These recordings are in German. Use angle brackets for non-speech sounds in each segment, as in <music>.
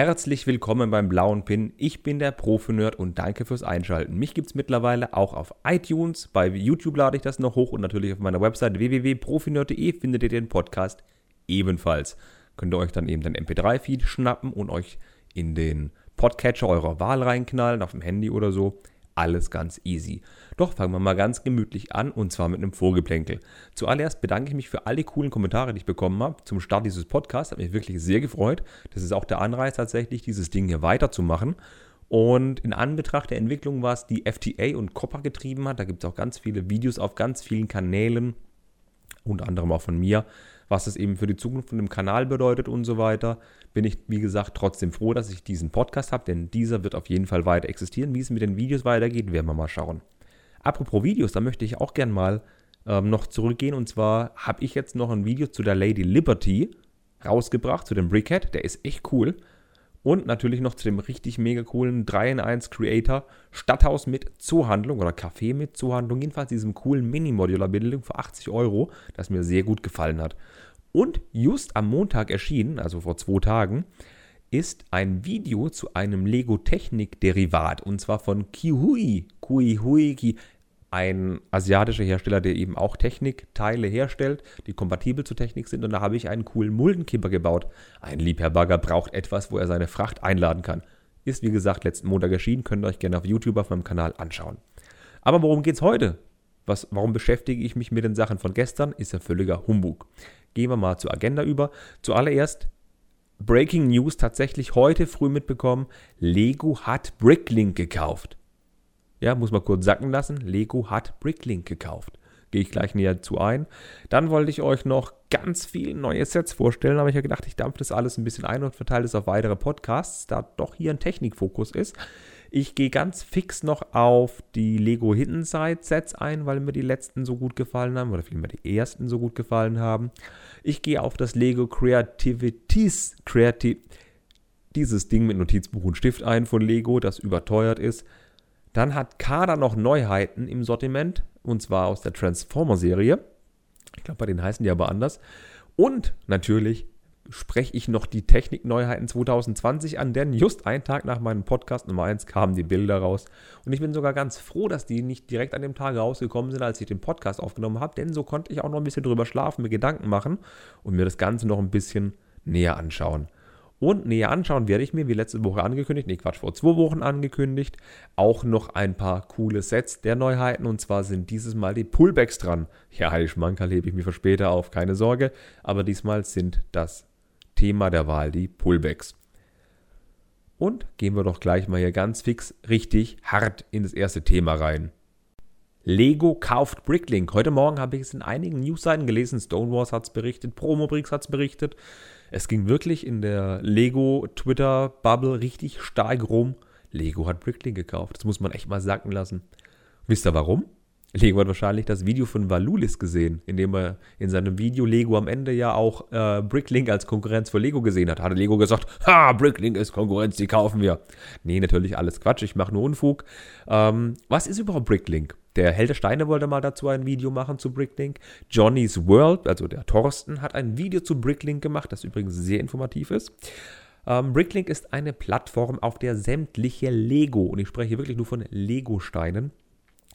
Herzlich willkommen beim blauen Pin. Ich bin der Profi-Nerd und danke fürs Einschalten. Mich gibt es mittlerweile auch auf iTunes, bei YouTube lade ich das noch hoch und natürlich auf meiner Website www.profinerd.de findet ihr den Podcast ebenfalls. Könnt ihr euch dann eben den MP3-Feed schnappen und euch in den Podcatcher eurer Wahl reinknallen, auf dem Handy oder so. Alles ganz easy. Doch fangen wir mal ganz gemütlich an und zwar mit einem Vorgeplänkel. Zuallererst bedanke ich mich für alle coolen Kommentare, die ich bekommen habe zum Start dieses Podcasts. Hat mich wirklich sehr gefreut. Das ist auch der Anreiz tatsächlich, dieses Ding hier weiterzumachen. Und in Anbetracht der Entwicklung, was die FTA und COPPA getrieben hat, da gibt es auch ganz viele Videos auf ganz vielen Kanälen, unter anderem auch von mir, was es eben für die Zukunft von dem Kanal bedeutet und so weiter, bin ich, wie gesagt, trotzdem froh, dass ich diesen Podcast habe, denn dieser wird auf jeden Fall weiter existieren. Wie es mit den Videos weitergeht, werden wir mal schauen. Apropos Videos, da möchte ich auch gern mal ähm, noch zurückgehen. Und zwar habe ich jetzt noch ein Video zu der Lady Liberty rausgebracht, zu dem Brickhead. Der ist echt cool. Und natürlich noch zu dem richtig mega coolen 3 in 1 Creator Stadthaus mit Zoohandlung oder Café mit Zoohandlung. Jedenfalls diesem coolen Mini-Modular-Bildung für 80 Euro, das mir sehr gut gefallen hat. Und just am Montag erschienen, also vor zwei Tagen, ist ein Video zu einem Lego Technik Derivat und zwar von Kihui. Kihui, Ki, ein asiatischer Hersteller, der eben auch Technikteile herstellt, die kompatibel zur Technik sind. Und da habe ich einen coolen Muldenkipper gebaut. Ein Liebherr braucht etwas, wo er seine Fracht einladen kann. Ist wie gesagt letzten Montag erschienen, könnt ihr euch gerne auf YouTube auf meinem Kanal anschauen. Aber worum geht es heute? Was, warum beschäftige ich mich mit den Sachen von gestern? Ist ja völliger Humbug. Gehen wir mal zur Agenda über. Zuallererst Breaking News tatsächlich heute früh mitbekommen. Lego hat Bricklink gekauft. Ja, muss man kurz sacken lassen. Lego hat Bricklink gekauft. Gehe ich gleich näher zu ein. Dann wollte ich euch noch ganz viele neue Sets vorstellen, aber ich habe gedacht, ich dampfe das alles ein bisschen ein und verteile es auf weitere Podcasts, da doch hier ein Technikfokus ist. Ich gehe ganz fix noch auf die Lego Hidden Side Sets ein, weil mir die letzten so gut gefallen haben oder vielmehr die ersten so gut gefallen haben. Ich gehe auf das Lego Creativities Creative dieses Ding mit Notizbuch und Stift ein von Lego, das überteuert ist. Dann hat Kader noch Neuheiten im Sortiment und zwar aus der Transformer Serie. Ich glaube, bei denen heißen die aber anders. Und natürlich spreche ich noch die Technikneuheiten 2020 an, denn just einen Tag nach meinem Podcast Nummer 1 kamen die Bilder raus. Und ich bin sogar ganz froh, dass die nicht direkt an dem Tag rausgekommen sind, als ich den Podcast aufgenommen habe, denn so konnte ich auch noch ein bisschen drüber schlafen, mir Gedanken machen und mir das Ganze noch ein bisschen näher anschauen. Und näher anschauen werde ich mir, wie letzte Woche angekündigt, nee Quatsch, vor zwei Wochen angekündigt, auch noch ein paar coole Sets der Neuheiten. Und zwar sind dieses Mal die Pullbacks dran. Ja, die Schmankerl hebe ich mir für später auf, keine Sorge. Aber diesmal sind das Thema der Wahl die Pullbacks. Und gehen wir doch gleich mal hier ganz fix richtig hart in das erste Thema rein. Lego kauft Bricklink. Heute Morgen habe ich es in einigen Newsseiten gelesen. Stonewalls hat es berichtet, Promobricks hat es berichtet. Es ging wirklich in der Lego Twitter-Bubble richtig stark rum. Lego hat Bricklink gekauft. Das muss man echt mal sacken lassen. Wisst ihr warum? Lego hat wahrscheinlich das Video von Valulis gesehen, in dem er in seinem Video Lego am Ende ja auch äh, Bricklink als Konkurrenz für Lego gesehen hat. Hatte Lego gesagt, ha, Bricklink ist Konkurrenz, die kaufen wir. Nee, natürlich alles Quatsch, ich mache nur Unfug. Ähm, was ist überhaupt Bricklink? Der Held der Steine wollte mal dazu ein Video machen zu Bricklink. Johnny's World, also der Thorsten, hat ein Video zu Bricklink gemacht, das übrigens sehr informativ ist. Ähm, Bricklink ist eine Plattform, auf der sämtliche Lego, und ich spreche wirklich nur von Lego-Steinen,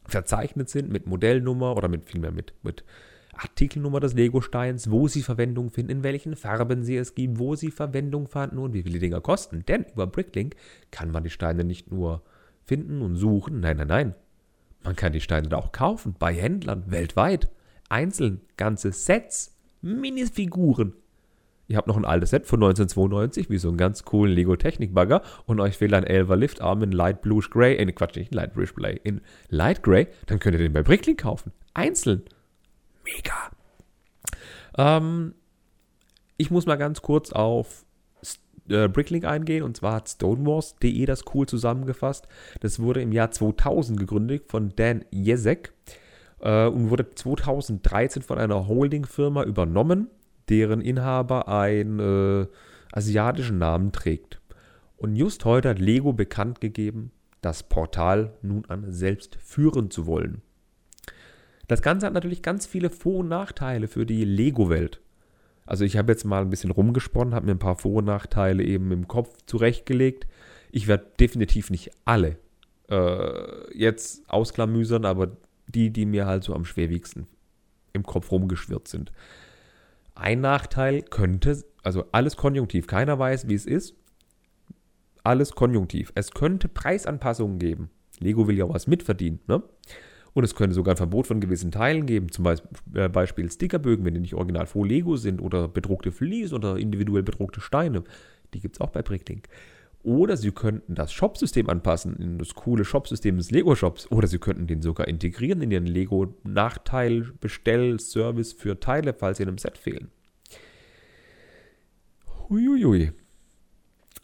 verzeichnet sind mit Modellnummer oder mit vielmehr mit, mit Artikelnummer des Lego-Steins, wo sie Verwendung finden, in welchen Farben sie es gibt, wo sie Verwendung fanden und wie viele Dinger kosten. Denn über Bricklink kann man die Steine nicht nur finden und suchen, nein, nein, nein. Man kann die Steine auch kaufen bei Händlern weltweit. Einzeln, ganze Sets, Minifiguren Ihr habt noch ein altes Set von 1992, wie so einen ganz coolen Lego Technik-Bagger und euch fehlt ein Elver Liftarm in Light Bluish Gray, äh, Quatsch, nicht Light Bluish Gray, in Light Gray, dann könnt ihr den bei Bricklink kaufen. Einzeln. Mega. Ähm, ich muss mal ganz kurz auf äh, Bricklink eingehen und zwar hat Stonewalls.de das cool zusammengefasst. Das wurde im Jahr 2000 gegründet von Dan Jezek äh, und wurde 2013 von einer Holding-Firma übernommen deren Inhaber einen äh, asiatischen Namen trägt. Und just heute hat Lego bekannt gegeben, das Portal nun an selbst führen zu wollen. Das Ganze hat natürlich ganz viele Vor- und Nachteile für die Lego-Welt. Also ich habe jetzt mal ein bisschen rumgesponnen, habe mir ein paar Vor- und Nachteile eben im Kopf zurechtgelegt. Ich werde definitiv nicht alle äh, jetzt ausklamüsern, aber die, die mir halt so am schwerwiegsten im Kopf rumgeschwirrt sind. Ein Nachteil könnte, also alles konjunktiv, keiner weiß, wie es ist. Alles konjunktiv. Es könnte Preisanpassungen geben. Lego will ja was mitverdienen, ne? Und es könnte sogar ein Verbot von gewissen Teilen geben, zum äh, Beispiel Stickerbögen, wenn die nicht original vor Lego sind oder bedruckte Flies oder individuell bedruckte Steine. Die gibt es auch bei Bricklink. Oder sie könnten das Shopsystem anpassen, in das coole Shopsystem des Lego-Shops. Oder sie könnten den sogar integrieren in ihren Lego-Nachteil-Bestell-Service für Teile, falls sie in einem Set fehlen. Huiuiui.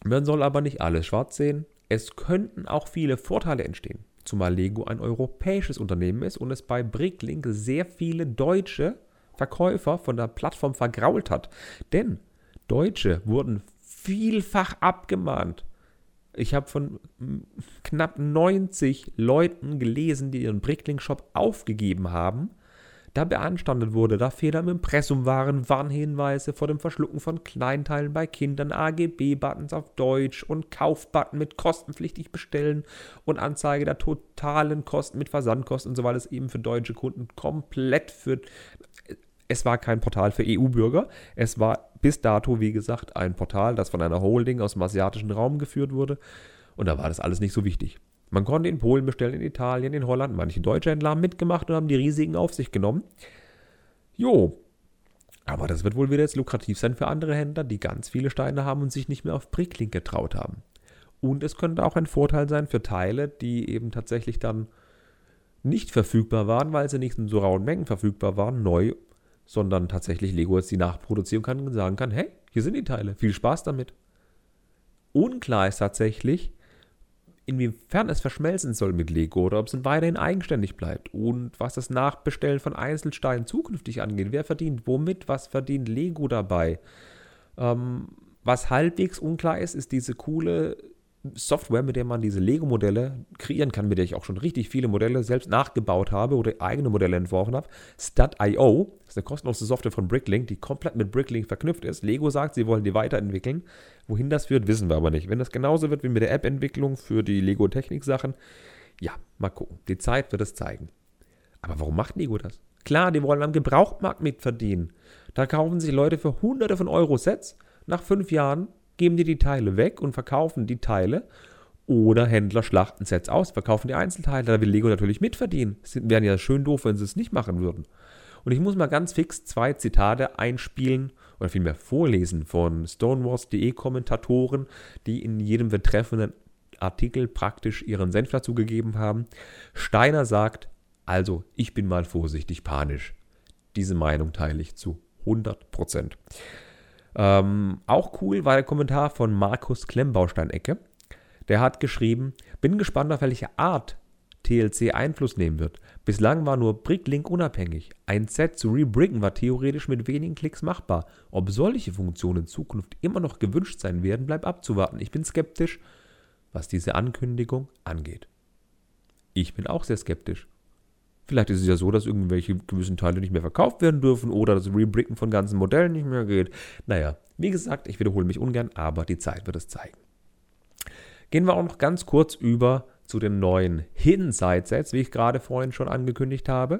Man soll aber nicht alles schwarz sehen. Es könnten auch viele Vorteile entstehen. Zumal Lego ein europäisches Unternehmen ist und es bei Bricklink sehr viele deutsche Verkäufer von der Plattform vergrault hat. Denn Deutsche wurden vielfach abgemahnt. Ich habe von knapp 90 Leuten gelesen, die ihren Bricklink-Shop aufgegeben haben, da beanstandet wurde, da Fehler im Impressum waren, Warnhinweise vor dem Verschlucken von Kleinteilen bei Kindern, AGB-Buttons auf Deutsch und Kaufbutton mit kostenpflichtig bestellen und Anzeige der totalen Kosten mit Versandkosten und so, weil es eben für deutsche Kunden komplett für es war kein Portal für EU-Bürger. Es war bis dato, wie gesagt, ein Portal, das von einer Holding aus dem asiatischen Raum geführt wurde. Und da war das alles nicht so wichtig. Man konnte in Polen bestellen, in Italien, in Holland. Manche deutsche Händler haben mitgemacht und haben die Risiken auf sich genommen. Jo. Aber das wird wohl wieder jetzt lukrativ sein für andere Händler, die ganz viele Steine haben und sich nicht mehr auf Bricklink getraut haben. Und es könnte auch ein Vorteil sein für Teile, die eben tatsächlich dann nicht verfügbar waren, weil sie nicht in so rauen Mengen verfügbar waren, neu sondern tatsächlich Lego jetzt die nachproduzieren kann und sagen kann, hey, hier sind die Teile, viel Spaß damit. Unklar ist tatsächlich, inwiefern es verschmelzen soll mit Lego oder ob es weiterhin eigenständig bleibt und was das Nachbestellen von Einzelsteinen zukünftig angeht. Wer verdient womit, was verdient Lego dabei? Ähm, was halbwegs unklar ist, ist diese coole Software, mit der man diese Lego-Modelle kreieren kann, mit der ich auch schon richtig viele Modelle selbst nachgebaut habe oder eigene Modelle entworfen habe. Stud.io ist eine kostenlose Software von Bricklink, die komplett mit Bricklink verknüpft ist. Lego sagt, sie wollen die weiterentwickeln. Wohin das führt, wissen wir aber nicht. Wenn das genauso wird wie mit der App-Entwicklung für die Lego-Technik-Sachen, ja, mal gucken. Die Zeit wird es zeigen. Aber warum macht Lego das? Klar, die wollen am Gebrauchtmarkt mitverdienen. Da kaufen sich Leute für hunderte von Euro Sets. Nach fünf Jahren geben die die Teile weg und verkaufen die Teile. Oder Händler schlachten Sets aus, verkaufen die Einzelteile. Da will Lego natürlich mitverdienen. Es wäre ja schön doof, wenn sie es nicht machen würden. Und ich muss mal ganz fix zwei Zitate einspielen oder vielmehr vorlesen von Stonewalls.de Kommentatoren, die in jedem betreffenden Artikel praktisch ihren Senf dazu gegeben haben. Steiner sagt, also ich bin mal vorsichtig panisch. Diese Meinung teile ich zu 100 Prozent. Ähm, auch cool war der Kommentar von Markus Klemmbausteinecke. Der hat geschrieben, bin gespannt, auf welche Art TLC Einfluss nehmen wird. Bislang war nur Bricklink unabhängig. Ein Set zu rebricken war theoretisch mit wenigen Klicks machbar. Ob solche Funktionen in Zukunft immer noch gewünscht sein werden, bleibt abzuwarten. Ich bin skeptisch, was diese Ankündigung angeht. Ich bin auch sehr skeptisch. Vielleicht ist es ja so, dass irgendwelche gewissen Teile nicht mehr verkauft werden dürfen oder das Rebricken von ganzen Modellen nicht mehr geht. Naja, wie gesagt, ich wiederhole mich ungern, aber die Zeit wird es zeigen. Gehen wir auch noch ganz kurz über zu den neuen Hidden Side Sets, wie ich gerade vorhin schon angekündigt habe.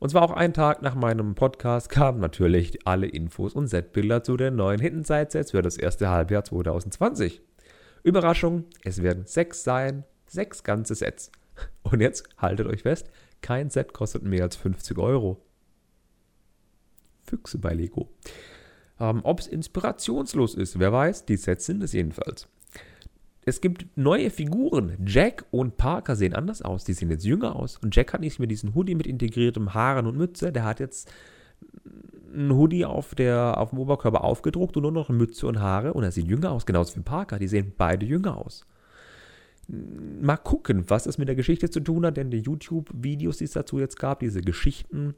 Und zwar auch einen Tag nach meinem Podcast kamen natürlich alle Infos und Setbilder zu den neuen Hidden Side Sets für das erste Halbjahr 2020. Überraschung, es werden sechs sein, sechs ganze Sets. Und jetzt haltet euch fest, kein Set kostet mehr als 50 Euro. Füchse bei Lego. Ähm, Ob es inspirationslos ist, wer weiß, die Sets sind es jedenfalls. Es gibt neue Figuren. Jack und Parker sehen anders aus. Die sehen jetzt jünger aus. Und Jack hat nicht mehr diesen Hoodie mit integriertem Haaren und Mütze. Der hat jetzt einen Hoodie auf, der, auf dem Oberkörper aufgedruckt und nur noch Mütze und Haare. Und er sieht jünger aus, genauso wie Parker. Die sehen beide jünger aus mal gucken, was es mit der Geschichte zu tun hat, denn die YouTube-Videos, die es dazu jetzt gab, diese Geschichten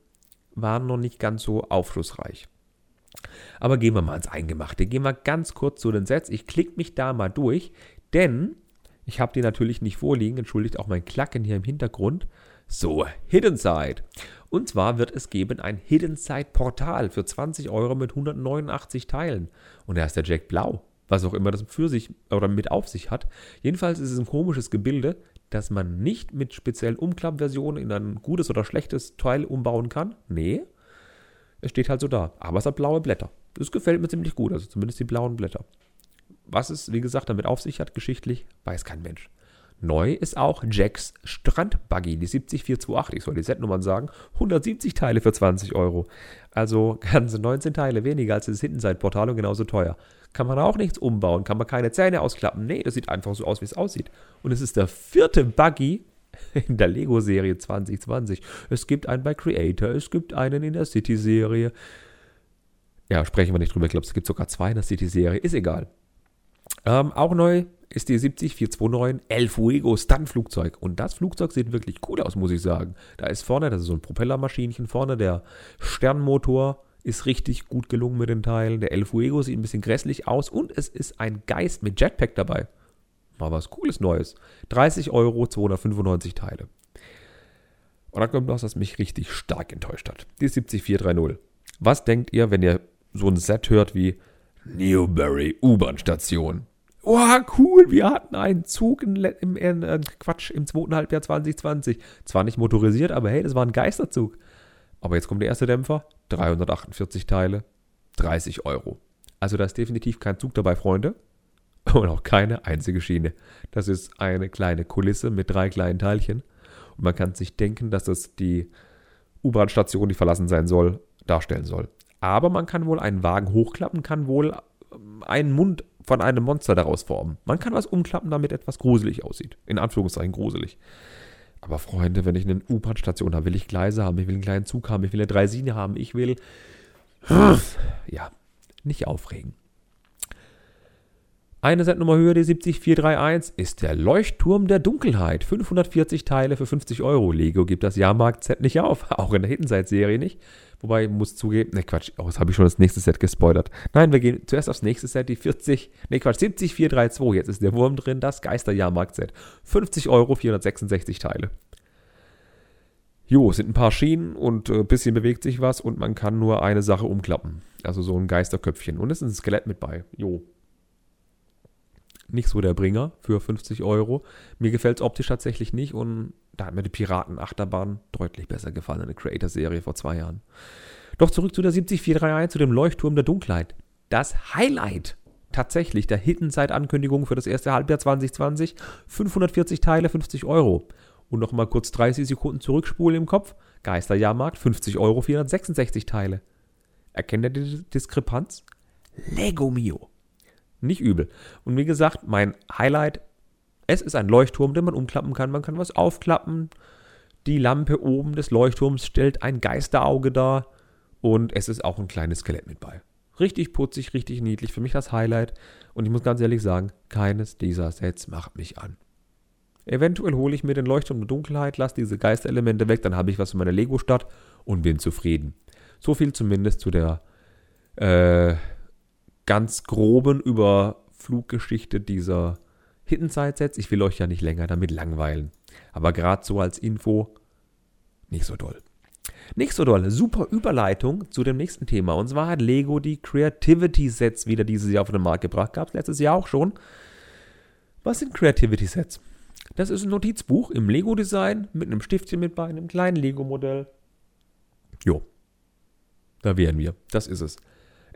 waren noch nicht ganz so aufschlussreich. Aber gehen wir mal ins Eingemachte. Gehen wir ganz kurz zu den Sets. Ich klicke mich da mal durch, denn ich habe die natürlich nicht vorliegen. Entschuldigt auch mein Klacken hier im Hintergrund. So, Hidden Side. Und zwar wird es geben ein Hidden Side Portal für 20 Euro mit 189 Teilen. Und da ist der Jack Blau. Was auch immer das für sich oder mit auf sich hat. Jedenfalls ist es ein komisches Gebilde, das man nicht mit speziellen Umklappversionen in ein gutes oder schlechtes Teil umbauen kann. Nee, es steht halt so da. Aber es hat blaue Blätter. Das gefällt mir ziemlich gut, also zumindest die blauen Blätter. Was es, wie gesagt, damit auf sich hat, geschichtlich, weiß kein Mensch. Neu ist auch Jacks Strandbuggy, die 70428, ich soll die Setnummern sagen, 170 Teile für 20 Euro. Also <laughs> ganze 19 Teile weniger als das Hintenseitportal und genauso teuer. Kann man auch nichts umbauen, kann man keine Zähne ausklappen. Nee, das sieht einfach so aus, wie es aussieht. Und es ist der vierte Buggy <laughs> in der Lego-Serie 2020. Es gibt einen bei Creator, es gibt einen in der City-Serie. Ja, sprechen wir nicht drüber. Ich glaube, es gibt sogar zwei in der City-Serie. Ist egal. Ähm, auch neu ist die 70429 El Fuego Stunt-Flugzeug. Und das Flugzeug sieht wirklich cool aus, muss ich sagen. Da ist vorne, das ist so ein Propellermaschinchen vorne, der Sternmotor ist richtig gut gelungen mit den Teilen. Der El Fuego sieht ein bisschen grässlich aus und es ist ein Geist mit Jetpack dabei. Mal was Cooles Neues. 30 Euro, 295 Teile. Und dann kommt noch, was mich richtig stark enttäuscht hat. Die 70430. Was denkt ihr, wenn ihr so ein Set hört wie Newbury U-Bahn-Station? Oh, cool, wir hatten einen Zug im, im äh, Quatsch, im zweiten Halbjahr 2020. Zwar nicht motorisiert, aber hey, das war ein Geisterzug. Aber jetzt kommt der erste Dämpfer, 348 Teile, 30 Euro. Also da ist definitiv kein Zug dabei, Freunde. <laughs> Und auch keine einzige Schiene. Das ist eine kleine Kulisse mit drei kleinen Teilchen. Und man kann sich denken, dass das die U-Bahn-Station, die verlassen sein soll, darstellen soll. Aber man kann wohl einen Wagen hochklappen, kann wohl ähm, einen Mund von einem Monster daraus formen. Man kann was umklappen, damit etwas gruselig aussieht. In Anführungszeichen gruselig. Aber Freunde, wenn ich eine U-Bahn-Station habe, will ich Gleise haben, ich will einen kleinen Zug haben, ich will eine Dreisine haben, ich will. <sighs> Ja, nicht aufregen. Eine Setnummer höher, die 70431, ist der Leuchtturm der Dunkelheit. 540 Teile für 50 Euro. Lego gibt das Jahrmarkt-Set nicht auf, <laughs> auch in der Hittenseite-Serie nicht. Wobei, muss zugeben, ne Quatsch, oh, jetzt habe ich schon das nächste Set gespoilert. Nein, wir gehen zuerst aufs nächste Set, die 40, ne Quatsch, 70432. Jetzt ist der Wurm drin, das Geisterjahrmarkt-Set. 50 Euro, 466 Teile. Jo, es sind ein paar Schienen und ein äh, bisschen bewegt sich was und man kann nur eine Sache umklappen. Also so ein Geisterköpfchen. Und es ist ein Skelett mit bei. Jo. Nicht so der Bringer für 50 Euro. Mir gefällt es optisch tatsächlich nicht und da hat mir die Piraten-Achterbahn deutlich besser gefallen in der Creator-Serie vor zwei Jahren. Doch zurück zu der 70431, zu dem Leuchtturm der Dunkelheit. Das Highlight tatsächlich der Hidden-Side-Ankündigung für das erste Halbjahr 2020. 540 Teile, 50 Euro. Und nochmal kurz 30 Sekunden zurückspulen im Kopf. Geisterjahrmarkt, 50 Euro, 466 Teile. Erkennt ihr die Diskrepanz? Lego Mio. Nicht übel. Und wie gesagt, mein Highlight es ist ein Leuchtturm, den man umklappen kann. Man kann was aufklappen. Die Lampe oben des Leuchtturms stellt ein Geisterauge dar. Und es ist auch ein kleines Skelett mit bei. Richtig putzig, richtig niedlich. Für mich das Highlight. Und ich muss ganz ehrlich sagen, keines dieser Sets macht mich an. Eventuell hole ich mir den Leuchtturm der Dunkelheit, lasse diese Geisterelemente weg, dann habe ich was für meine Lego-Stadt und bin zufrieden. So viel zumindest zu der äh, ganz groben Überfluggeschichte dieser Hidden Side Sets. Ich will euch ja nicht länger damit langweilen. Aber gerade so als Info, nicht so doll. Nicht so doll. Super Überleitung zu dem nächsten Thema. Und zwar hat Lego die Creativity Sets wieder dieses Jahr auf den Markt gebracht. Gab es letztes Jahr auch schon. Was sind Creativity Sets? Das ist ein Notizbuch im Lego-Design mit einem Stiftchen mit bei, einem kleinen Lego-Modell. Jo. Da wären wir. Das ist es.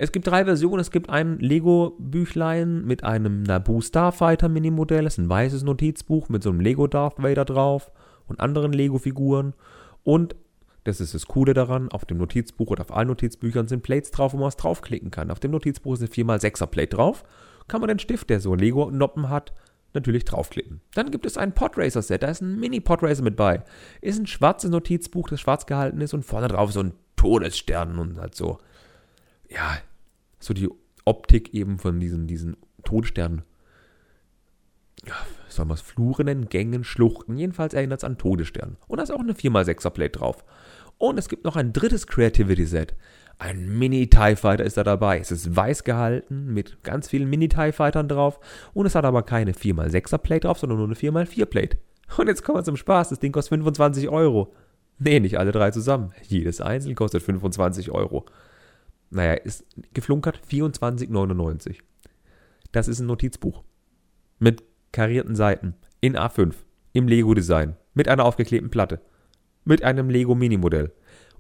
Es gibt drei Versionen. Es gibt ein Lego-Büchlein mit einem Naboo Starfighter Mini-Modell. Das ist ein weißes Notizbuch mit so einem Lego Darth Vader drauf und anderen Lego-Figuren. Und das ist das Coole daran, auf dem Notizbuch oder auf allen Notizbüchern sind Plates drauf, wo man was draufklicken kann. Auf dem Notizbuch ist eine 4x6er Plate drauf. Kann man den Stift, der so Lego-Noppen hat, natürlich draufklicken. Dann gibt es ein Podracer-Set, da ist ein Mini-Podracer mit bei. Ist ein schwarzes Notizbuch, das schwarz gehalten ist und vorne drauf so ein Todesstern und halt so. Ja, so die Optik eben von diesen, diesen Todessternen. Ja, soll man es Flure nennen? Gängen, Schluchten. Jedenfalls erinnert es an Todesstern. Und da ist auch eine 4x6er Plate drauf. Und es gibt noch ein drittes Creativity Set. Ein Mini-TIE Fighter ist da dabei. Es ist weiß gehalten mit ganz vielen Mini-TIE Fightern drauf. Und es hat aber keine 4x6er Plate drauf, sondern nur eine 4x4 Plate. Und jetzt kommen wir zum Spaß. Das Ding kostet 25 Euro. Nee, nicht alle drei zusammen. Jedes einzeln kostet 25 Euro. Naja, ist geflunkert 24,99. Das ist ein Notizbuch. Mit karierten Seiten. In A5. Im Lego-Design. Mit einer aufgeklebten Platte. Mit einem Lego-Mini-Modell.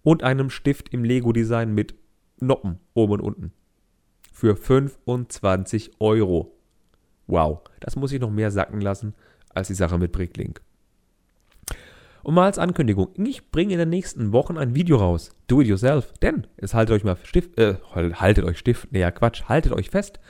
Und einem Stift im Lego-Design mit Noppen oben und unten. Für 25 Euro. Wow, das muss ich noch mehr sacken lassen als die Sache mit Bricklink. Und mal als Ankündigung, ich bringe in den nächsten Wochen ein Video raus. Do it yourself. Denn es haltet euch mal Stift, äh, haltet euch Stift, naja, Quatsch, haltet euch fest.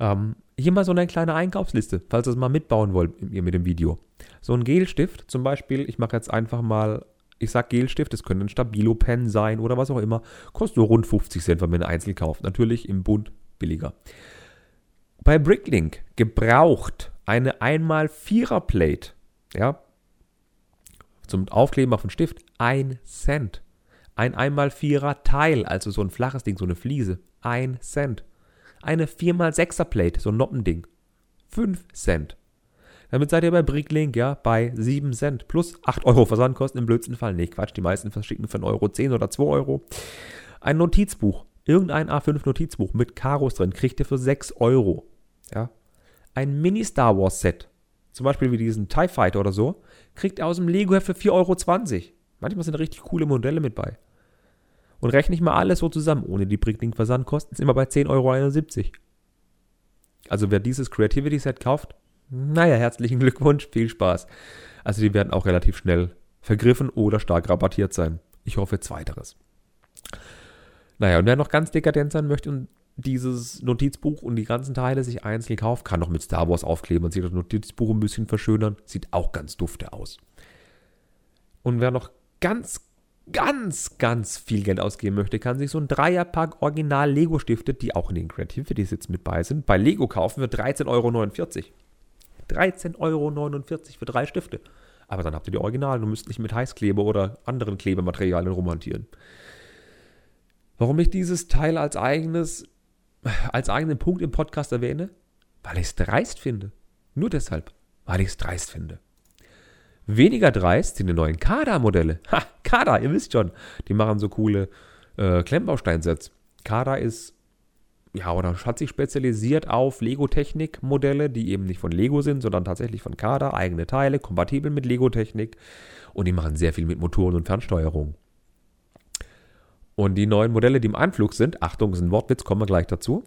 Ähm, hier mal so eine kleine Einkaufsliste, falls ihr es mal mitbauen wollt ihr mit dem Video. So ein Gelstift, zum Beispiel, ich mache jetzt einfach mal, ich sag Gelstift, es könnte ein Stabilo-Pen sein oder was auch immer, kostet nur rund 50 Cent, wenn man ihn einzeln kauft. Natürlich im Bund billiger. Bei Bricklink gebraucht eine einmal Vierer Plate, ja, zum Aufkleben auf den Stift, ein Cent. Ein einmal Vierer Teil, also so ein flaches Ding, so eine Fliese, ein Cent. Eine 4x6er Plate, so ein Noppending, 5 Cent. Damit seid ihr bei Bricklink, ja, bei 7 Cent plus 8 Euro Versandkosten im blödsten Fall. Nee, Quatsch, die meisten verschicken für 1 Euro 10 oder 2 Euro. Ein Notizbuch, irgendein A5 Notizbuch mit Karos drin, kriegt ihr für 6 Euro. Ja. Ein Mini-Star Wars Set, zum Beispiel wie diesen TIE Fighter oder so, kriegt ihr aus dem Lego-Heft für 4,20 Euro. Manchmal sind richtig coole Modelle mit bei. Und rechne ich mal alles so zusammen, ohne die Bricklink-Versandkosten, sind wir bei 10,71 Euro. Also wer dieses Creativity Set kauft, naja, herzlichen Glückwunsch, viel Spaß. Also die werden auch relativ schnell vergriffen oder stark rabattiert sein. Ich hoffe zweiteres. Naja, und wer noch ganz dekadent sein möchte und dieses Notizbuch und die ganzen Teile sich einzeln kauft, kann noch mit Star Wars aufkleben und sich das Notizbuch ein bisschen verschönern. Sieht auch ganz dufte aus. Und wer noch ganz, ganz, ganz viel Geld ausgeben möchte, kann sich so ein Dreierpack Original Lego-Stifte, die auch in den Creativity Sits mit bei sind, bei Lego kaufen für 13,49 Euro. 13,49 Euro für drei Stifte. Aber dann habt ihr die Originalen und müsst nicht mit Heißkleber oder anderen Klebematerialien rumhantieren. Warum ich dieses Teil als eigenes als eigenen Punkt im Podcast erwähne? Weil ich es dreist finde. Nur deshalb, weil ich es dreist finde. Weniger dreist sind die neuen Kada-Modelle. Ha, Kada, ihr wisst schon. Die machen so coole äh, Klemmbausteinsets. Kada ist, ja, oder hat sich spezialisiert auf Lego-Technik-Modelle, die eben nicht von Lego sind, sondern tatsächlich von Kada, eigene Teile, kompatibel mit Lego-Technik. Und die machen sehr viel mit Motoren und Fernsteuerung. Und die neuen Modelle, die im Anflug sind, Achtung, ist ein Wortwitz, kommen wir gleich dazu,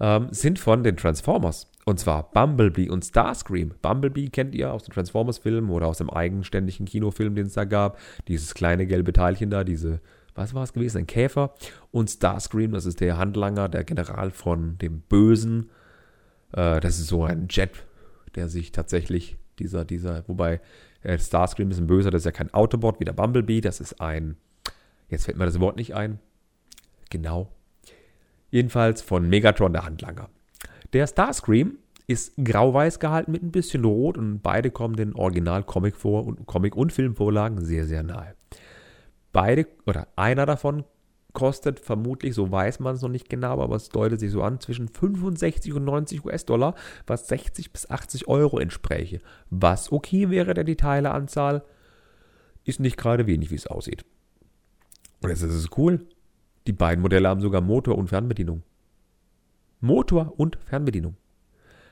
ähm, sind von den Transformers. Und zwar Bumblebee und Starscream. Bumblebee kennt ihr aus dem Transformers-Film oder aus dem eigenständigen Kinofilm, den es da gab. Dieses kleine gelbe Teilchen da, diese, was war es gewesen? Ein Käfer. Und Starscream, das ist der Handlanger, der General von dem Bösen. Äh, das ist so ein Jet, der sich tatsächlich, dieser, dieser, wobei äh, Starscream ist ein Böser, das ist ja kein Autobot wie der Bumblebee, das ist ein Jetzt fällt mir das Wort nicht ein. Genau. Jedenfalls von Megatron, der Handlanger. Der Starscream ist grau-weiß gehalten mit ein bisschen Rot und beide kommen den Original-Comic vor und Comic- und Filmvorlagen sehr, sehr nahe. Beide oder einer davon kostet vermutlich, so weiß man es noch nicht genau, aber es deutet sich so an, zwischen 65 und 90 US-Dollar, was 60 bis 80 Euro entspräche. Was okay wäre, der die Teileanzahl ist nicht gerade wenig, wie es aussieht. Und jetzt ist es cool. Die beiden Modelle haben sogar Motor und Fernbedienung. Motor und Fernbedienung.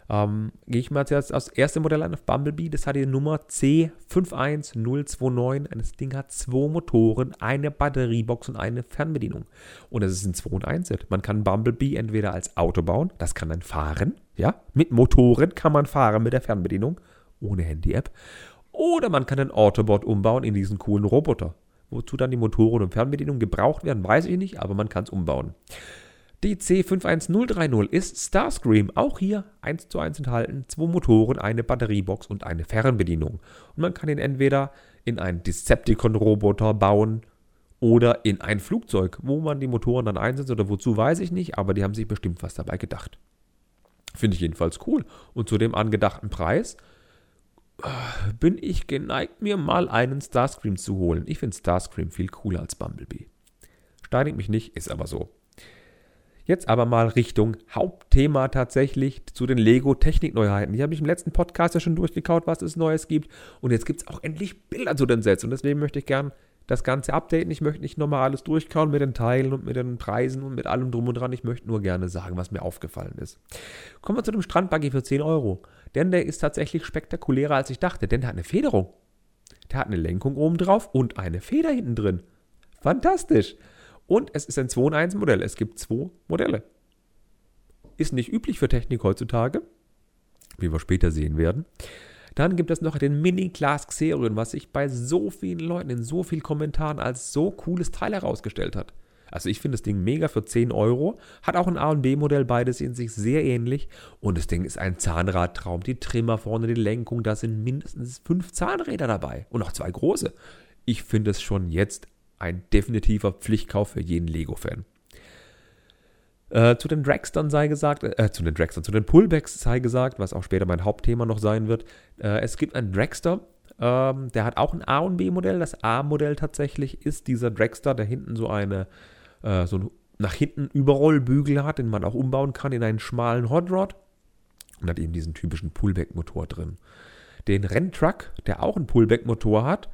Ähm, Gehe ich mal zuerst das erste Modell an auf Bumblebee. Das hat die Nummer C51029. Das Ding hat zwei Motoren, eine Batteriebox und eine Fernbedienung. Und es ist ein 2 und 1 Set. Man kann Bumblebee entweder als Auto bauen, das kann dann fahren, ja, mit Motoren kann man fahren mit der Fernbedienung, ohne Handy-App. Oder man kann den Autobot umbauen in diesen coolen Roboter. Wozu dann die Motoren und Fernbedienung gebraucht werden, weiß ich nicht, aber man kann es umbauen. Die C51030 ist Starscream, auch hier 1 zu 1 enthalten, zwei Motoren, eine Batteriebox und eine Fernbedienung. Und man kann ihn entweder in einen Decepticon-Roboter bauen oder in ein Flugzeug, wo man die Motoren dann einsetzt oder wozu weiß ich nicht, aber die haben sich bestimmt was dabei gedacht. Finde ich jedenfalls cool. Und zu dem angedachten Preis bin ich geneigt, mir mal einen Starscream zu holen. Ich finde Starscream viel cooler als Bumblebee. Steinigt mich nicht, ist aber so. Jetzt aber mal Richtung Hauptthema tatsächlich zu den Lego Technikneuheiten. Die habe ich im letzten Podcast ja schon durchgekaut, was es Neues gibt. Und jetzt gibt es auch endlich Bilder zu den Sets. Und deswegen möchte ich gern das Ganze updaten. Ich möchte nicht nochmal alles durchkauen mit den Teilen und mit den Preisen und mit allem drum und dran. Ich möchte nur gerne sagen, was mir aufgefallen ist. Kommen wir zu dem Strandbuggy für 10 Euro. Denn der ist tatsächlich spektakulärer, als ich dachte. Denn der hat eine Federung. Der hat eine Lenkung oben drauf und eine Feder hinten drin. Fantastisch. Und es ist ein 2 in 1 Modell. Es gibt zwei Modelle. Ist nicht üblich für Technik heutzutage, wie wir später sehen werden. Dann gibt es noch den Mini Class Xerion, was sich bei so vielen Leuten in so vielen Kommentaren als so cooles Teil herausgestellt hat. Also ich finde das Ding mega für 10 Euro. Hat auch ein A und B-Modell, beides in sich sehr ähnlich. Und das Ding ist ein Zahnradtraum. Die Trimmer vorne, die Lenkung, da sind mindestens fünf Zahnräder dabei. Und auch zwei große. Ich finde es schon jetzt ein definitiver Pflichtkauf für jeden Lego-Fan. Äh, zu den Dragstern sei gesagt, äh, zu den Dragstern, zu den Pullbacks sei gesagt, was auch später mein Hauptthema noch sein wird. Äh, es gibt einen Dragster, ähm, der hat auch ein A- und B-Modell. Das A-Modell tatsächlich ist dieser Dragster, der hinten so eine, äh, so ein nach hinten Überrollbügel hat, den man auch umbauen kann in einen schmalen Hot Rod und hat eben diesen typischen Pullback-Motor drin. Den Renntruck, der auch einen Pullback-Motor hat,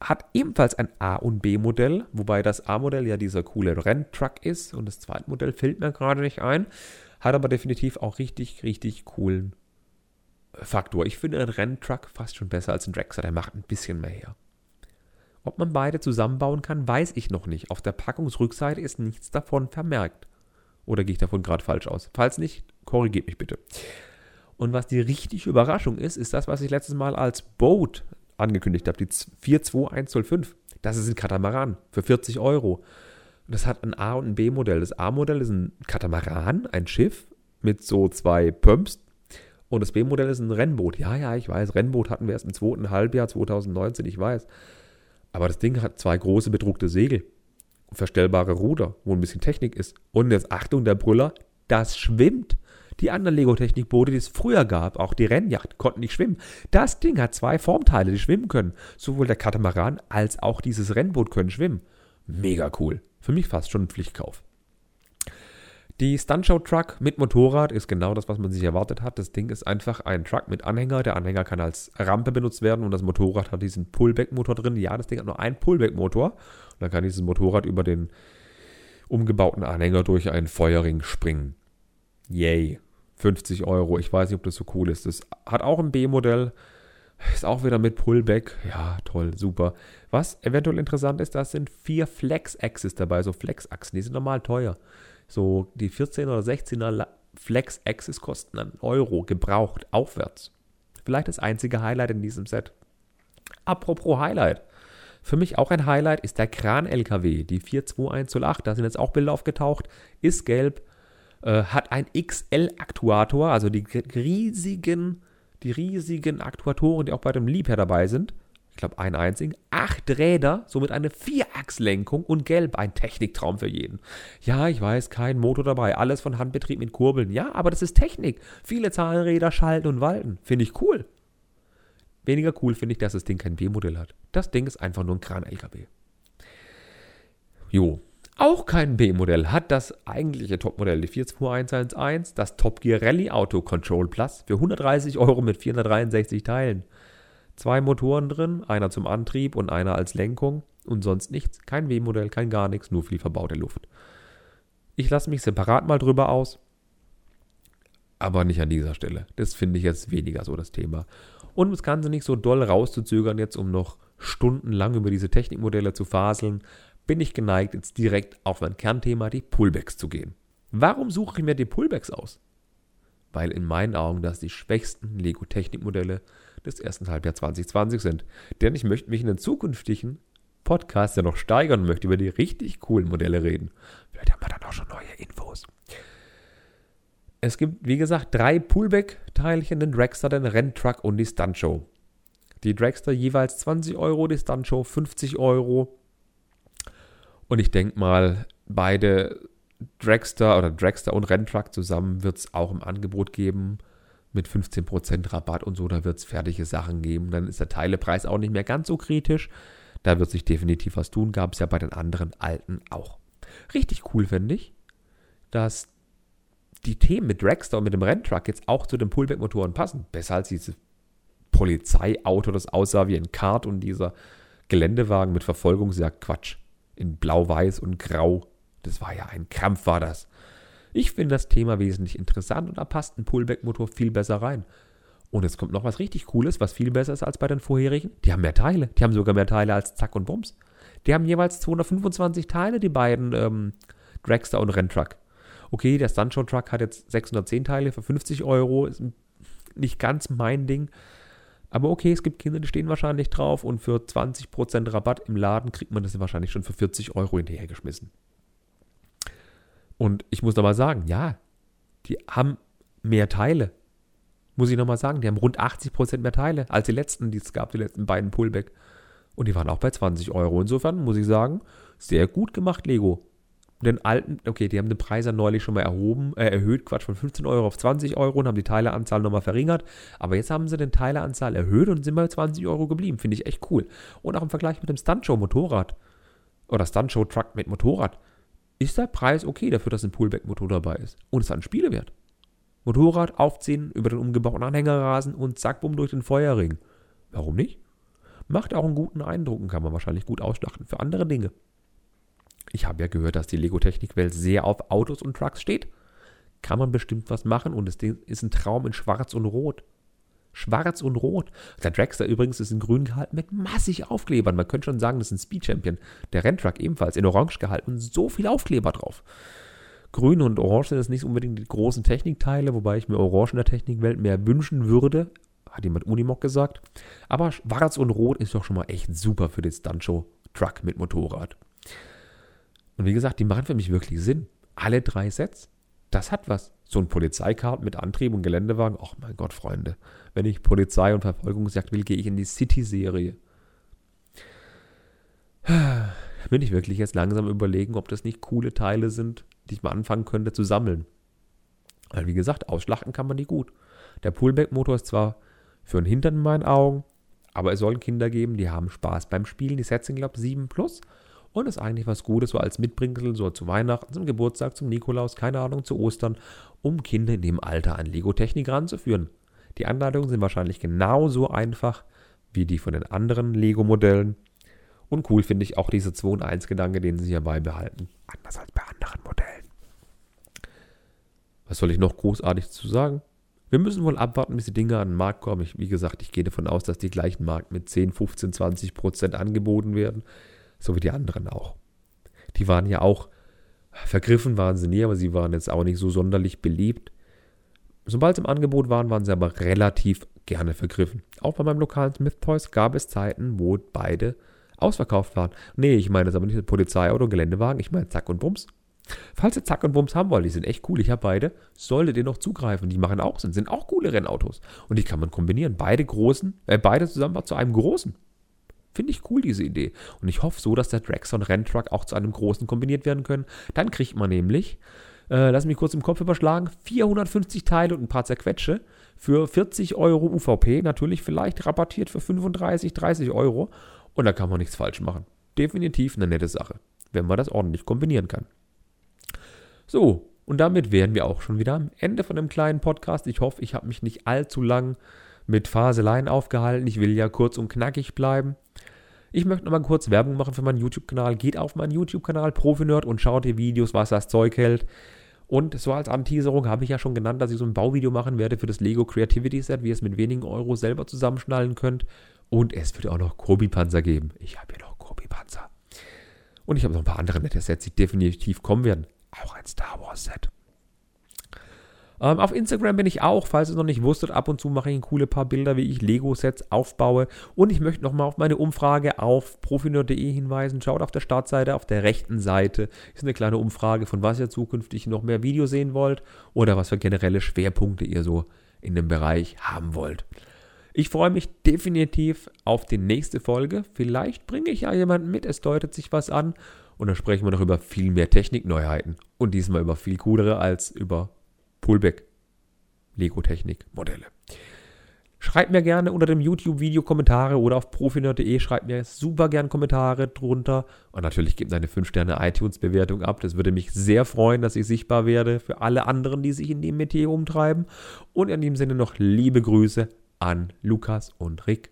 hat ebenfalls ein A- und B-Modell, wobei das A-Modell ja dieser coole Renntruck ist und das zweite Modell fällt mir gerade nicht ein, hat aber definitiv auch richtig, richtig coolen Faktor. Ich finde einen Renntruck fast schon besser als ein Dragster, der macht ein bisschen mehr her. Ob man beide zusammenbauen kann, weiß ich noch nicht. Auf der Packungsrückseite ist nichts davon vermerkt. Oder gehe ich davon gerade falsch aus? Falls nicht, korrigiert mich bitte. Und was die richtige Überraschung ist, ist das, was ich letztes Mal als Boat angekündigt habe, die 42105. Das ist ein Katamaran für 40 Euro. Das hat ein A- und ein B-Modell. Das A-Modell ist ein Katamaran, ein Schiff mit so zwei Pumps. Und das B-Modell ist ein Rennboot. Ja, ja, ich weiß, Rennboot hatten wir erst im zweiten Halbjahr 2019, ich weiß. Aber das Ding hat zwei große bedruckte Segel, verstellbare Ruder, wo ein bisschen Technik ist. Und jetzt Achtung, der Brüller, das schwimmt. Die anderen Lego-Technik-Boote, die es früher gab, auch die Rennjacht, konnten nicht schwimmen. Das Ding hat zwei Formteile, die schwimmen können. Sowohl der Katamaran als auch dieses Rennboot können schwimmen. Mega cool. Für mich fast schon ein Pflichtkauf. Die Stuntshow Truck mit Motorrad ist genau das, was man sich erwartet hat. Das Ding ist einfach ein Truck mit Anhänger. Der Anhänger kann als Rampe benutzt werden und das Motorrad hat diesen Pullback-Motor drin. Ja, das Ding hat nur einen Pullback-Motor. Und dann kann dieses Motorrad über den umgebauten Anhänger durch einen Feuerring springen. Yay. 50 Euro. Ich weiß nicht, ob das so cool ist. Das hat auch ein B-Modell. Ist auch wieder mit Pullback. Ja, toll, super. Was eventuell interessant ist, da sind vier Flex-Axes dabei, so Flex-Achsen. Die sind normal teuer. So die 14 oder 16er Flex-Axis kosten einen Euro, gebraucht, aufwärts. Vielleicht das einzige Highlight in diesem Set. Apropos Highlight. Für mich auch ein Highlight ist der Kran-LKW, die 42108. Da sind jetzt auch Bilder aufgetaucht. Ist gelb, äh, hat ein XL-Aktuator, also die riesigen, die riesigen Aktuatoren, die auch bei dem Liebherr dabei sind. Ich glaube, einen einzigen. Acht Räder, somit eine Vierachslenkung und gelb. Ein Techniktraum für jeden. Ja, ich weiß, kein Motor dabei. Alles von Handbetrieb mit Kurbeln. Ja, aber das ist Technik. Viele Zahnräder schalten und walten. Finde ich cool. Weniger cool finde ich, dass das Ding kein B-Modell hat. Das Ding ist einfach nur ein Kran-LKW. Jo, auch kein B-Modell hat das eigentliche Topmodell, die 42111, das Top Gear Rally Auto Control Plus für 130 Euro mit 463 Teilen. Zwei Motoren drin, einer zum Antrieb und einer als Lenkung und sonst nichts. Kein W-Modell, kein gar nichts, nur viel verbaute Luft. Ich lasse mich separat mal drüber aus, aber nicht an dieser Stelle. Das finde ich jetzt weniger so das Thema. Und das Ganze nicht so doll rauszuzögern, jetzt um noch stundenlang über diese Technikmodelle zu faseln, bin ich geneigt, jetzt direkt auf mein Kernthema, die Pullbacks zu gehen. Warum suche ich mir die Pullbacks aus? Weil in meinen Augen das die schwächsten Lego-Technikmodelle des ersten Halbjahr 2020 sind. Denn ich möchte mich in den zukünftigen Podcasts ja noch steigern und möchte über die richtig coolen Modelle reden. Vielleicht haben wir dann auch schon neue Infos. Es gibt, wie gesagt, drei Pullback-Teilchen, den Dragster, den Renntruck und die Stuntshow. Die Dragster jeweils 20 Euro, die Stuntshow 50 Euro. Und ich denke mal, beide Dragster oder Dragster und Renntruck zusammen wird es auch im Angebot geben mit 15% Rabatt und so. Da wird es fertige Sachen geben. Dann ist der Teilepreis auch nicht mehr ganz so kritisch. Da wird sich definitiv was tun. Gab es ja bei den anderen alten auch. Richtig cool, finde ich. dass die Themen mit Dragster und mit dem Renntruck jetzt auch zu den Pullback-Motoren passen. Besser als dieses Polizeiauto, das aussah wie ein Kart und dieser Geländewagen mit Verfolgungsjagd. Quatsch. In blau-weiß und grau. Das war ja ein Krampf, war das. Ich finde das Thema wesentlich interessant und da passt ein Pullback-Motor viel besser rein. Und es kommt noch was richtig Cooles, was viel besser ist als bei den vorherigen. Die haben mehr Teile. Die haben sogar mehr Teile als Zack und Bums. Die haben jeweils 225 Teile, die beiden ähm, Dragster und Renntruck. Okay, der Stuntshow Truck hat jetzt 610 Teile für 50 Euro. Ist nicht ganz mein Ding. Aber okay, es gibt Kinder, die stehen wahrscheinlich drauf und für 20% Rabatt im Laden kriegt man das wahrscheinlich schon für 40 Euro hinterhergeschmissen. Und ich muss nochmal sagen, ja, die haben mehr Teile. Muss ich nochmal sagen, die haben rund 80% mehr Teile als die letzten, die es gab, die letzten beiden Pullback. Und die waren auch bei 20 Euro. Insofern muss ich sagen, sehr gut gemacht, Lego. Den alten, okay, die haben den Preis ja neulich schon mal erhoben, äh, erhöht, Quatsch, von 15 Euro auf 20 Euro und haben die Teileanzahl nochmal verringert. Aber jetzt haben sie den Teileanzahl erhöht und sind bei 20 Euro geblieben. Finde ich echt cool. Und auch im Vergleich mit dem Stuntshow-Motorrad oder Stuntshow-Truck mit Motorrad ist der Preis okay dafür, dass ein Pullback-Motor dabei ist. Und es hat einen Spielewert. Motorrad aufziehen, über den umgebauten Anhänger rasen und zack, bumm durch den Feuerring. Warum nicht? Macht auch einen guten Eindruck und kann man wahrscheinlich gut ausschlachten für andere Dinge. Ich habe ja gehört, dass die Lego-Technik-Welt sehr auf Autos und Trucks steht. Kann man bestimmt was machen und es ist ein Traum in Schwarz und Rot. Schwarz und Rot. Der Dragster übrigens ist in grün gehalten mit massig Aufklebern. Man könnte schon sagen, das ist ein Speed Champion. Der Renntruck ebenfalls in orange gehalten und so viel Aufkleber drauf. Grün und Orange sind jetzt nicht unbedingt die großen Technikteile, wobei ich mir Orange in der Technikwelt mehr wünschen würde. Hat jemand Unimog gesagt. Aber Schwarz und Rot ist doch schon mal echt super für den Stuntshow-Truck mit Motorrad. Und wie gesagt, die machen für mich wirklich Sinn. Alle drei Sets, das hat was. So ein Polizeikart mit Antrieb und Geländewagen. Ach mein Gott, Freunde. Wenn ich Polizei und Verfolgungsjagd will, gehe ich in die City-Serie. Bin ich wirklich jetzt langsam überlegen, ob das nicht coole Teile sind, die ich mal anfangen könnte zu sammeln. Weil wie gesagt, ausschlachten kann man die gut. Der Pullback-Motor ist zwar für den Hintern in meinen Augen, aber es soll Kinder geben, die haben Spaß beim Spielen. Die Sets sind, glaube ich, 7 plus und ist eigentlich was Gutes, so als Mitbringsel, so zu Weihnachten, zum Geburtstag, zum Nikolaus, keine Ahnung, zu Ostern, um Kinder in dem Alter an Lego-Technik ranzuführen. Die Anleitungen sind wahrscheinlich genauso einfach wie die von den anderen Lego-Modellen. Und cool finde ich auch diese 2 und 1 Gedanke, den sie hier beibehalten. Anders als bei anderen Modellen. Was soll ich noch großartig zu sagen? Wir müssen wohl abwarten, bis die Dinge an den Markt kommen. Ich, wie gesagt, ich gehe davon aus, dass die gleichen Markt mit 10, 15, 20 Prozent angeboten werden so wie die anderen auch. Die waren ja auch, vergriffen waren sie nie, aber sie waren jetzt auch nicht so sonderlich beliebt. Sobald sie im Angebot waren, waren sie aber relativ gerne vergriffen. Auch bei meinem lokalen Smith Toys gab es Zeiten, wo beide ausverkauft waren. Nee, ich meine das aber nicht Polizeiauto, Geländewagen, ich meine Zack und Bums. Falls ihr Zack und Bums haben wollt, die sind echt cool, ich habe beide, solltet ihr noch zugreifen. Die machen auch Sinn, sind auch coole Rennautos. Und die kann man kombinieren. Beide großen, äh, beide zusammen zu einem großen. Finde ich cool, diese Idee. Und ich hoffe so, dass der Dragster und Renntruck auch zu einem großen kombiniert werden können. Dann kriegt man nämlich, äh, lass mich kurz im Kopf überschlagen, 450 Teile und ein paar zerquetsche für 40 Euro UVP. Natürlich vielleicht rabattiert für 35, 30 Euro. Und da kann man nichts falsch machen. Definitiv eine nette Sache, wenn man das ordentlich kombinieren kann. So, und damit wären wir auch schon wieder am Ende von dem kleinen Podcast. Ich hoffe, ich habe mich nicht allzu lang mit Faseleien aufgehalten. Ich will ja kurz und knackig bleiben. Ich möchte nochmal kurz Werbung machen für meinen YouTube-Kanal. Geht auf meinen YouTube-Kanal Profinerd und schaut die Videos, was das Zeug hält. Und so als Anteaserung habe ich ja schon genannt, dass ich so ein Bauvideo machen werde für das Lego Creativity Set, wie ihr es mit wenigen Euro selber zusammenschnallen könnt. Und es wird auch noch Kobi-Panzer geben. Ich habe hier noch Kobi-Panzer. Und ich habe noch ein paar andere nette Sets, die definitiv kommen werden. Auch ein Star Wars Set. Ähm, auf Instagram bin ich auch, falls ihr es noch nicht wusstet, ab und zu mache ich ein coole paar Bilder, wie ich Lego-Sets aufbaue. Und ich möchte nochmal auf meine Umfrage auf profinerd.de hinweisen. Schaut auf der Startseite, auf der rechten Seite ist eine kleine Umfrage, von was ihr zukünftig noch mehr Videos sehen wollt oder was für generelle Schwerpunkte ihr so in dem Bereich haben wollt. Ich freue mich definitiv auf die nächste Folge. Vielleicht bringe ich ja jemanden mit, es deutet sich was an. Und dann sprechen wir noch über viel mehr Technikneuheiten. Und diesmal über viel coolere als über Pullback Lego-Technik-Modelle. Schreibt mir gerne unter dem YouTube-Video Kommentare oder auf profinerd.de schreibt mir super gern Kommentare drunter. Und natürlich gebt eine 5-Sterne iTunes-Bewertung ab. Das würde mich sehr freuen, dass ich sichtbar werde für alle anderen, die sich in dem Metier umtreiben. Und in dem Sinne noch liebe Grüße an Lukas und Rick,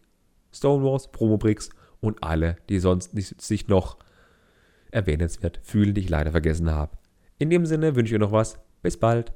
Stonewalls, Promobricks und alle, die sonst nicht, sich noch erwähnenswert fühlen, die ich leider vergessen habe. In dem Sinne wünsche ich euch noch was. Bis bald.